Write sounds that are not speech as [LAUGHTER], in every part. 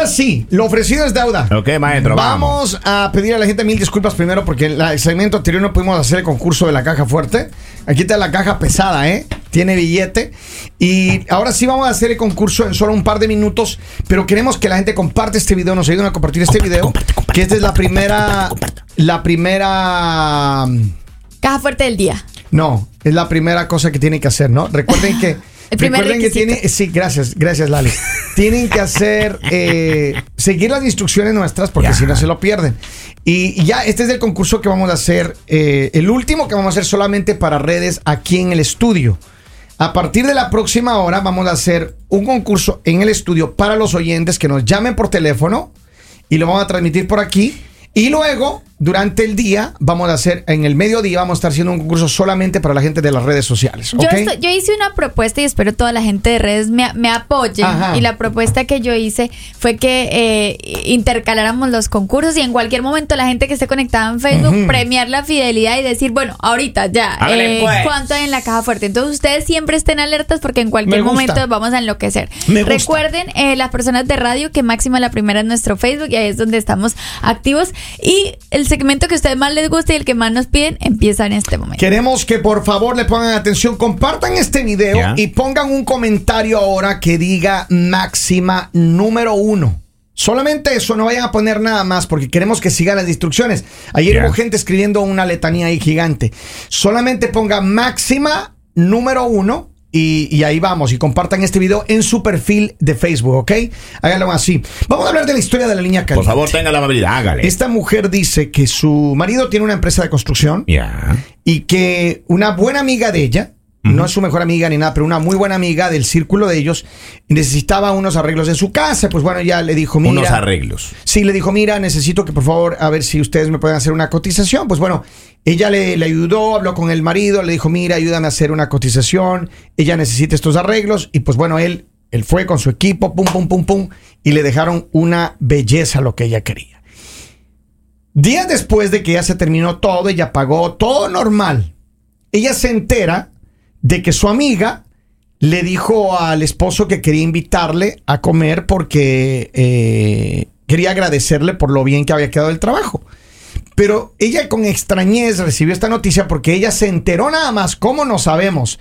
ahora sí, lo ofrecido es deuda. Ok, maestro, vamos. Vamos a pedir a la gente mil disculpas primero porque en el segmento anterior no pudimos hacer el concurso de la caja fuerte. Aquí está la caja pesada, ¿eh? Tiene billete. Y ahora sí vamos a hacer el concurso en solo un par de minutos, pero queremos que la gente comparte este video, nos ayuden a compartir este video, que esta es la primera, la primera... Caja fuerte del día. No, es la primera cosa que tienen que hacer, ¿no? Recuerden que. El primer recuerden que tiene. Sí, gracias, gracias, Lali. [LAUGHS] tienen que hacer. eh, seguir las instrucciones nuestras porque si no se lo pierden. Y, y ya, este es el concurso que vamos a hacer. eh, el último que vamos a hacer solamente para redes aquí en el estudio. A partir de la próxima hora vamos a hacer un concurso en el estudio para los oyentes que nos llamen por teléfono y lo vamos a transmitir por aquí. Y luego, durante el día, vamos a hacer, en el mediodía, vamos a estar haciendo un concurso solamente para la gente de las redes sociales. Yo, ¿ok? estoy- yo hice una propuesta y espero toda la gente de redes me, me apoye. Ajá. Y la propuesta que yo hice fue que eh, intercaláramos los concursos y en cualquier momento la gente que esté conectada en Facebook premiar la fidelidad y decir, bueno, ahorita ya, eh, pues. ¿cuánto hay en la caja fuerte? Entonces ustedes siempre estén alertas porque en cualquier momento vamos a enloquecer. Me gusta. Recuerden, eh, las personas de radio, que Máxima la primera en nuestro Facebook y ahí es donde estamos activos. Y el segmento que a ustedes más les gusta y el que más nos piden empieza en este momento. Queremos que por favor le pongan atención, compartan este video y pongan un comentario ahora que diga máxima número uno. Solamente eso, no vayan a poner nada más porque queremos que sigan las instrucciones. Ayer hubo gente escribiendo una letanía ahí gigante. Solamente ponga máxima número uno y, y ahí vamos. Y compartan este video en su perfil de Facebook, ¿ok? Háganlo así. Vamos a hablar de la historia de la línea Por caliente. favor, tenga la amabilidad, hágale. Esta mujer dice que su marido tiene una empresa de construcción Ya. y que una buena amiga de ella, no es su mejor amiga ni nada, pero una muy buena amiga del círculo de ellos, necesitaba unos arreglos en su casa. Pues bueno, ya le dijo, mira. Unos arreglos. Sí, le dijo, mira, necesito que por favor, a ver si ustedes me pueden hacer una cotización. Pues bueno, ella le, ayudó, habló con el marido, le dijo, mira, ayúdame a hacer una cotización. Ella necesita estos arreglos. Y pues bueno, él, él fue con su equipo, pum, pum, pum, pum, y le dejaron una belleza lo que ella quería. Días después de que ya se terminó todo, ella pagó todo normal. Ella se entera de que su amiga le dijo al esposo que quería invitarle a comer porque eh, quería agradecerle por lo bien que había quedado el trabajo. Pero ella con extrañez recibió esta noticia porque ella se enteró nada más, ¿cómo no sabemos?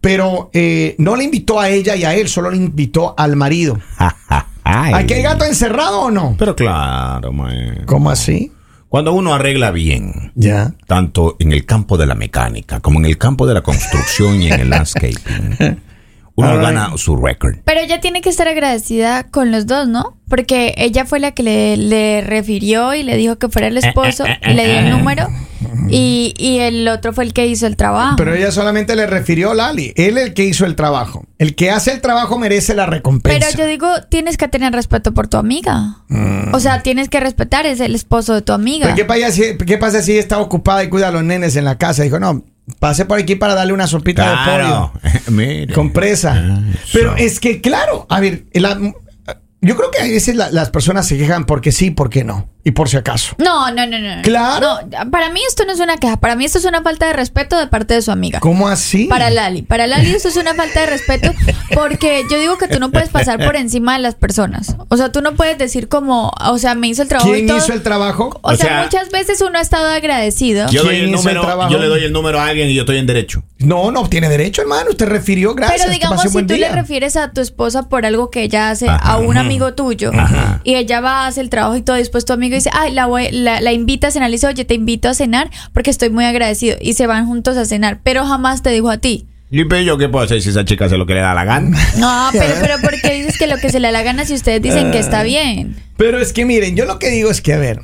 Pero eh, no le invitó a ella y a él, solo le invitó al marido. [LAUGHS] ¿Aquí hay gato encerrado o no? Pero claro, man. ¿Cómo así? Cuando uno arregla bien, Ya. tanto en el campo de la mecánica como en el campo de la construcción y en el landscaping, [LAUGHS] uno gana su récord. Pero ella tiene que estar agradecida con los dos, ¿no? Porque ella fue la que le, le refirió y le dijo que fuera el esposo y le dio el número y, y el otro fue el que hizo el trabajo. Pero ella solamente le refirió a Lali. Él el que hizo el trabajo. El que hace el trabajo merece la recompensa. Pero yo digo, tienes que tener respeto por tu amiga. O sea, tienes que respetar, es el esposo de tu amiga. Pero ¿qué, pasa si, ¿Qué pasa si está ocupada y cuida a los nenes en la casa? Dijo, no, pase por aquí para darle una sopita Claro. de pollo. [LAUGHS] Mire. Con presa. Ah, Pero es que, claro, a ver, la- yo creo que a veces la- las personas se quejan porque sí, porque no. Y por si acaso. No, no, no, no. Claro. No, para mí esto no es una queja. Para mí esto es una falta de respeto de parte de su amiga. ¿Cómo así? Para Lali. Para Lali esto es una falta de respeto [LAUGHS] porque yo digo que tú no puedes pasar por encima de las personas. O sea, tú no puedes decir como, o sea, me hizo el trabajo y ¿Quién todo. hizo el trabajo? O, O sea, sea, muchas veces uno ha estado agradecido. Yo, doy ¿Quién el número, yo le doy el número a alguien y yo estoy en derecho. No, no tiene derecho, hermano. Usted refirió, gracias. Pero digamos, si tú día. le refieres a tu esposa por algo que ella hace Ajá. a un amigo tuyo Ajá. y ella va, hace el trabajo y todo, después tu amigo dice, ay, la, voy- la, la invita a cenar, le dice, oye, te invito a cenar porque estoy muy agradecido. Y se van juntos a cenar, pero jamás te dijo a ti. Y pero yo qué puedo hacer si esa chica hace lo que le da la gana. No, pero, pero ¿por qué dices que lo que se le da la gana si ustedes dicen que está bien? Pero es que miren, yo lo que digo es que, a ver,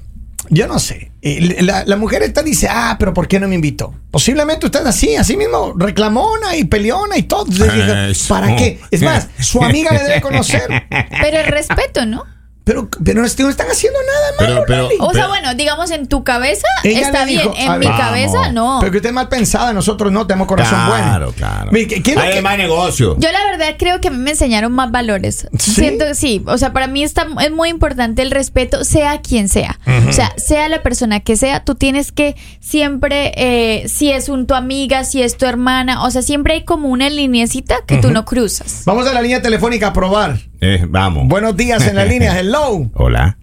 yo no sé. eh, La, la mujer esta dice, ah, pero ¿por qué no me invitó? Posiblemente usted así, así mismo, reclamona y peleona y todo. Entonces dice, Eso. ¿Para qué? Es más, su amiga le debe conocer. Pero el respeto, ¿no? Pero, pero no, est- no están haciendo nada malo, pero-. O sea, Pero- bueno, digamos en tu cabeza está dijo, bien, en mi cabeza no. Pero que usted es mal pensada, nosotros no, tenemos corazón Claro, bueno. claro. Mire, ¿qué- qué es lo Hay que- más negocio. Yo la verdad creo que a mí me enseñaron más valores. ¿Sí? Siento que sí. O sea, para mí está, es muy importante el respeto, sea quien sea. O sea, sea la persona que sea, tú tienes que siempre, eh, si es un tu amiga, si es tu hermana, o sea, siempre hay como una lineecita que tú no cruzas. Vamos a la línea telefónica a probar. Eh, vamos. Buenos días en la [LAUGHS] línea. Hello. Hola.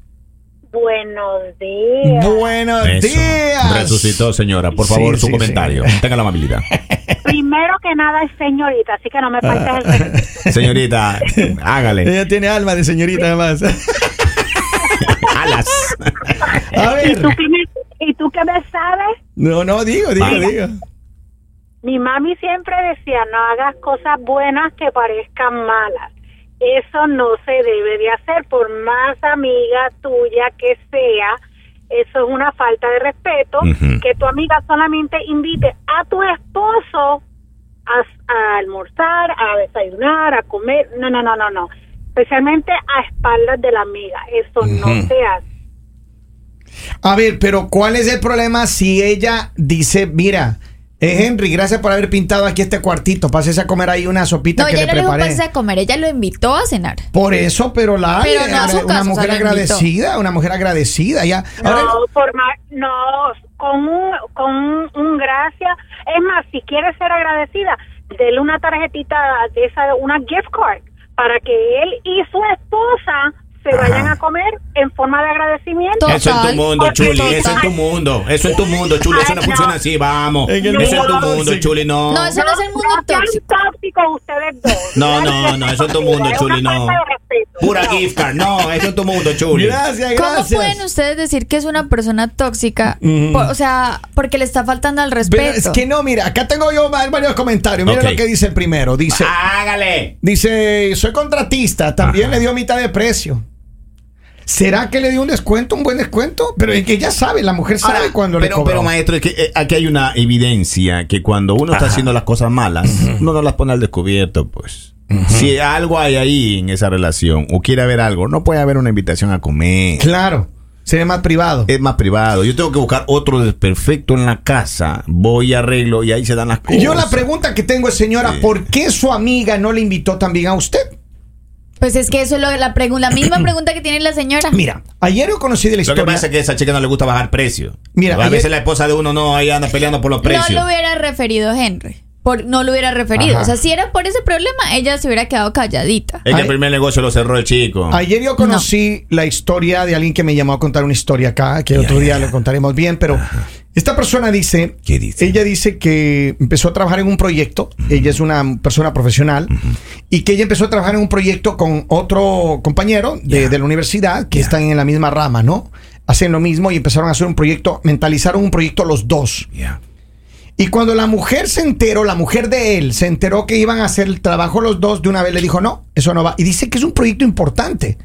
Buenos días. Buenos Eso. días. Resucitó, señora. Por favor, Sí, su sí, comentario. sí. Tenga la amabilidad. [LAUGHS] Primero que nada es señorita, así que no me faltes el respeto. Señorita, hágale. Ella tiene alma de señorita además. [LAUGHS] Alas. A ¿Y tú, qué me, ¿Y tú qué me sabes? No, no, digo, digo, digo. Mi mami siempre decía, no hagas cosas buenas que parezcan malas. Eso no se debe de hacer, por más amiga tuya que sea. Eso es una falta de respeto, que tu amiga solamente invite a tu esposo a, a almorzar, a desayunar, a comer. No, no, no, no, no. Especialmente a espaldas de la amiga. Eso no se hace. A ver, pero ¿cuál es el problema si ella dice, mira, eh, Henry, gracias por haber pintado aquí este cuartito, pases a comer ahí una sopita No, que ella le no le dijo preparé? pase a comer, ella lo invitó a cenar. Por eso, pero la Pero no una mujer o sea, agradecida, una mujer agradecida, ya. Ahora, No, por ma- no, con un, con un, un gracias. Es más, si quieres ser agradecida, dele una tarjetita de esa, una gift card, para que él y su esposa se vayan a comer en forma de agradecimiento. Total. Eso en tu mundo, Chuli. Eso en tu mundo. Eso en tu mundo, Chuli. Eso no funciona así. Vamos. Eso en tu mundo. Chuli. No. No, eso no es el mundo tóxico. tóxicos ustedes dos. No, no, no, eso es tu mundo, Es Chuli, no. Pura No. gift card. No, eso en tu mundo, Chuli. gracias, ¿Cómo gracias. pueden ustedes decir que es una persona tóxica? Por- o sea, porque le está faltando al respeto. Pero es que no, mira, acá tengo yo va- varios comentarios. Mira lo que dice el primero. Dice, Hágale. dice, soy contratista, también Ajá. le dio mitad de precio. ¿Será que le dio un descuento, un buen descuento? Pero es que ya sabe, la mujer sabe Ahora, cuando le pero, cobró. pero maestro, es que eh, aquí hay una evidencia que cuando uno está haciendo las cosas malas, uno no las pone al descubierto, pues. Si algo hay ahí en esa relación o quiere haber algo, no puede haber una invitación a comer. Claro, sería más privado. Es más privado. Yo tengo que buscar otro desperfecto en la casa. Voy, arreglo y ahí se dan las cosas. Yo la pregunta que tengo es, señora, Sí. ¿por qué su amiga no le invitó también a usted? Pues es que eso es lo- la, pregu- la misma [CLEARS THROAT] pregunta que tiene la señora. Mira, ayer yo conocí de la Lo que historia. pasa es que a esa chica no le gusta bajar precio. Mira, a ayer- veces la esposa de uno no, ahí anda peleando por los precios. No lo hubiera referido Henry. Por, no lo hubiera referido. Ajá. O sea, si era por ese problema, ella se hubiera quedado calladita. Es que el primer negocio lo cerró el chico. Ayer yo conocí la historia de alguien que me llamó a contar una historia acá, que otro día lo contaremos bien, pero esta persona dice, ¿Qué dice? ella dice que empezó a trabajar en un proyecto, ella es una persona profesional, y que ella empezó a trabajar en un proyecto con otro compañero de, la universidad, que están en la misma rama, ¿no? Hacen lo mismo y empezaron a hacer un proyecto, mentalizaron un proyecto los dos. Ya. Y cuando la mujer se enteró, la mujer de él, se enteró que iban a hacer el trabajo los dos, de una vez le dijo, no, eso no va. Y dice que es un proyecto importante,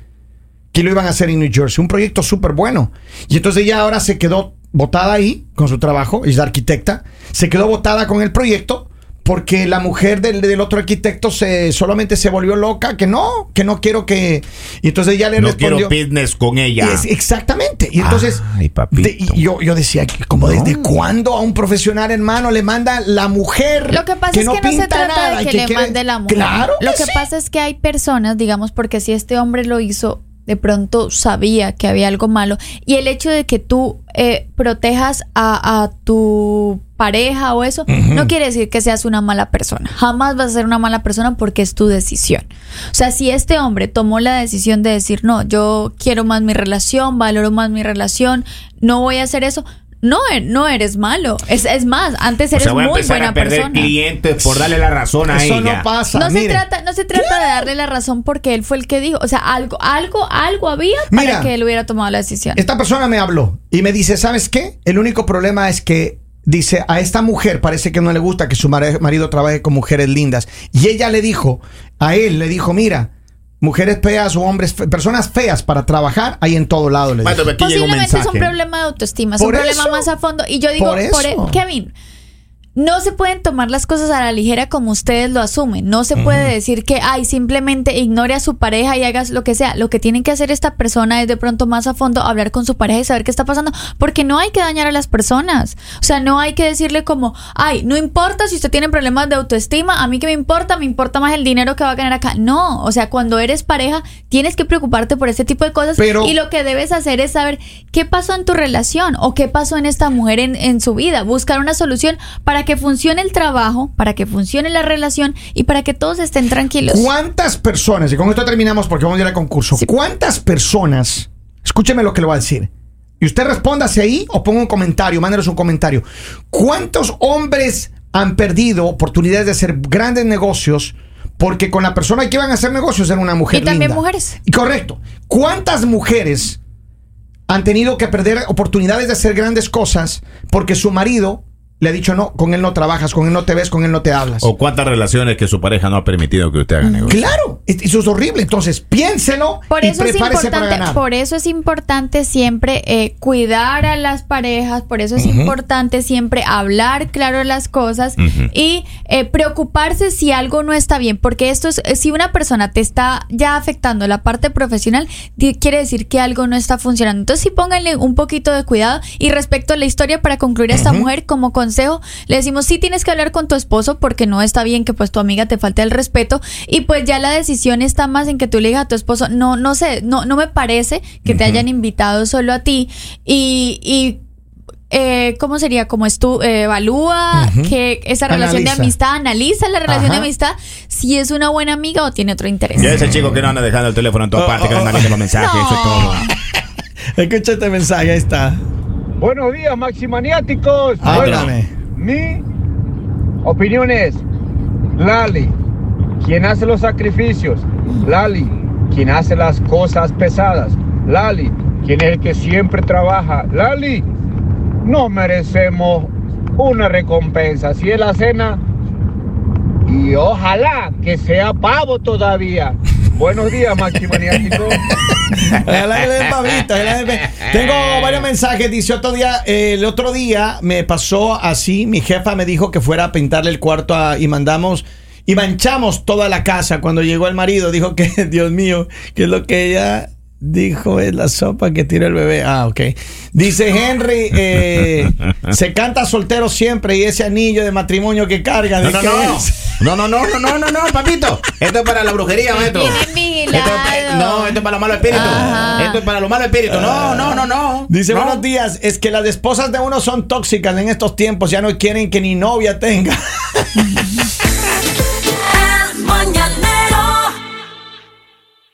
que lo iban a hacer en New Jersey, un proyecto súper bueno. Y entonces ella ahora se quedó botada ahí con su trabajo, es arquitecta, se quedó botada con el proyecto porque la mujer del, del otro arquitecto se solamente se volvió loca, que no, que no quiero que... Y entonces ella le No respondió... quiero business con ella. Es- exactamente. Y entonces, Ay, papito. de- y yo, yo decía, como No. desde cuándo a un profesional hermano le manda la mujer Lo que pasa es que no se pinta trata nada de y que, le quiere- mande la mujer. Claro. Lo que sí. pasa es que hay personas, digamos, porque si este hombre lo hizo, de pronto sabía que había algo malo. Y el hecho de que tú eh, protejas a, a tu pareja o eso, no quiere decir que seas una mala persona. Jamás vas a ser una mala persona porque es tu decisión. O sea, si este hombre tomó la decisión de decir, no, yo quiero más mi relación, valoro más mi relación, no voy a hacer eso. No, e- no eres malo. Es, es más, antes o eres sea, voy a muy empezar buena a perder persona. clientes por darle la razón a Eso ella. no pasa. No se trata, no se trata de darle la razón porque él fue el que dijo. O sea, algo, algo, algo había para Mira, que él hubiera tomado la decisión. Esta persona me habló y me dice, ¿sabes qué? El único problema es que dice, a esta mujer parece que no le gusta que su marido trabaje con mujeres lindas. Y ella le dijo, a él le dijo, mira, mujeres feas o hombres, fe- personas feas para trabajar hay en todo lado. Le Maestro, dijo. aquí llega un Posiblemente es un problema de autoestima, es un problema eso. más a fondo. Y yo digo, Por eso. por e- Kevin, no se pueden tomar las cosas a la ligera como ustedes lo asumen. No se puede decir que, ay, simplemente ignore a su pareja y hagas lo que sea. Lo que tienen que hacer esta persona es de pronto más a fondo hablar con su pareja y saber qué está pasando. Porque no hay que dañar a las personas. O sea, no hay que decirle como, ay, no importa si usted tiene problemas de autoestima, a mí que me importa, me importa más el dinero que va a ganar acá. No, o sea, cuando eres pareja, tienes que preocuparte por este tipo de cosas. Pero- y lo que debes hacer es saber qué pasó en tu relación o qué pasó en esta mujer en, en su vida. Buscar una solución para que que funcione el trabajo, para que funcione la relación y para que todos estén tranquilos. ¿Cuántas personas, y con esto terminamos porque vamos a ir al concurso, cuántas personas, escúcheme lo que le voy a decir, y usted respóndase ahí o ponga un comentario, mándenos un comentario. ¿Cuántos hombres han perdido oportunidades de hacer grandes negocios porque con la persona que iban a hacer negocios era una mujer Y también linda? mujeres. Y correcto. ¿Cuántas mujeres han tenido que perder oportunidades de hacer grandes cosas porque su marido le ha dicho no, con él no trabajas, con él no te ves, con él no te hablas? O cuántas relaciones que su pareja no ha permitido que usted haga negocio. Claro, es- eso es horrible. Entonces, piénselo Por y eso, es para ganar. por eso es importante siempre eh, cuidar a las parejas, por eso es importante siempre hablar claro las cosas y eh, preocuparse si algo no está bien, porque esto es, eh, si una persona te está ya afectando la parte profesional, quiere decir que algo no está funcionando. Entonces sí pónganle un poquito de cuidado y respecto a la historia para concluir a esta mujer como consejo, le decimos sí tienes que hablar con tu esposo porque no está bien que pues tu amiga te falte el respeto y pues ya la decisión está más en que tú le digas a tu esposo, no, no sé, no, no me parece que te hayan invitado solo a ti y, y eh, ¿cómo sería? Como es tú, eh, evalúa que esa relación de amistad, analiza la relación de amistad, si es una buena amiga o tiene otro interés. Ya ese chico que no anda dejando el teléfono en todas Oh, partes, que oh, le manda los mensajes, eso es todo. [LAUGHS] Escucha este mensaje, ahí está. Buenos días, maximaniáticos. Háblame. mi opinión es, Lali, quien hace los sacrificios. Lali, quien hace las cosas pesadas. Lali, quien es el que siempre trabaja. Lali, no merecemos una recompensa. Si es la cena, y ojalá que sea pavo todavía. Buenos días, [LAUGHS] den- Tengo varios mensajes. Dice otro día, el otro día me pasó así. Mi jefa me dijo que fuera a pintarle el cuarto a- y mandamos y manchamos toda la casa. Cuando llegó el marido, dijo que, [LAUGHS] Dios mío, que es lo que ella dijo es la sopa que tira el bebé. Ah, ok. Dice Henry, eh, [LAUGHS] se canta soltero siempre y ese anillo de matrimonio que carga. No, ¿de no, qué no. es? No, no, no, no, no, no, no, papito. Esto es para la brujería, maestro. Esto es- no, esto es para los malos espíritus. Ajá. Esto es para los malos espíritus. No, no, no, no. Dice No. buenos días, es que las esposas de uno son tóxicas en estos tiempos, ya no quieren que ni novia tenga. [LAUGHS]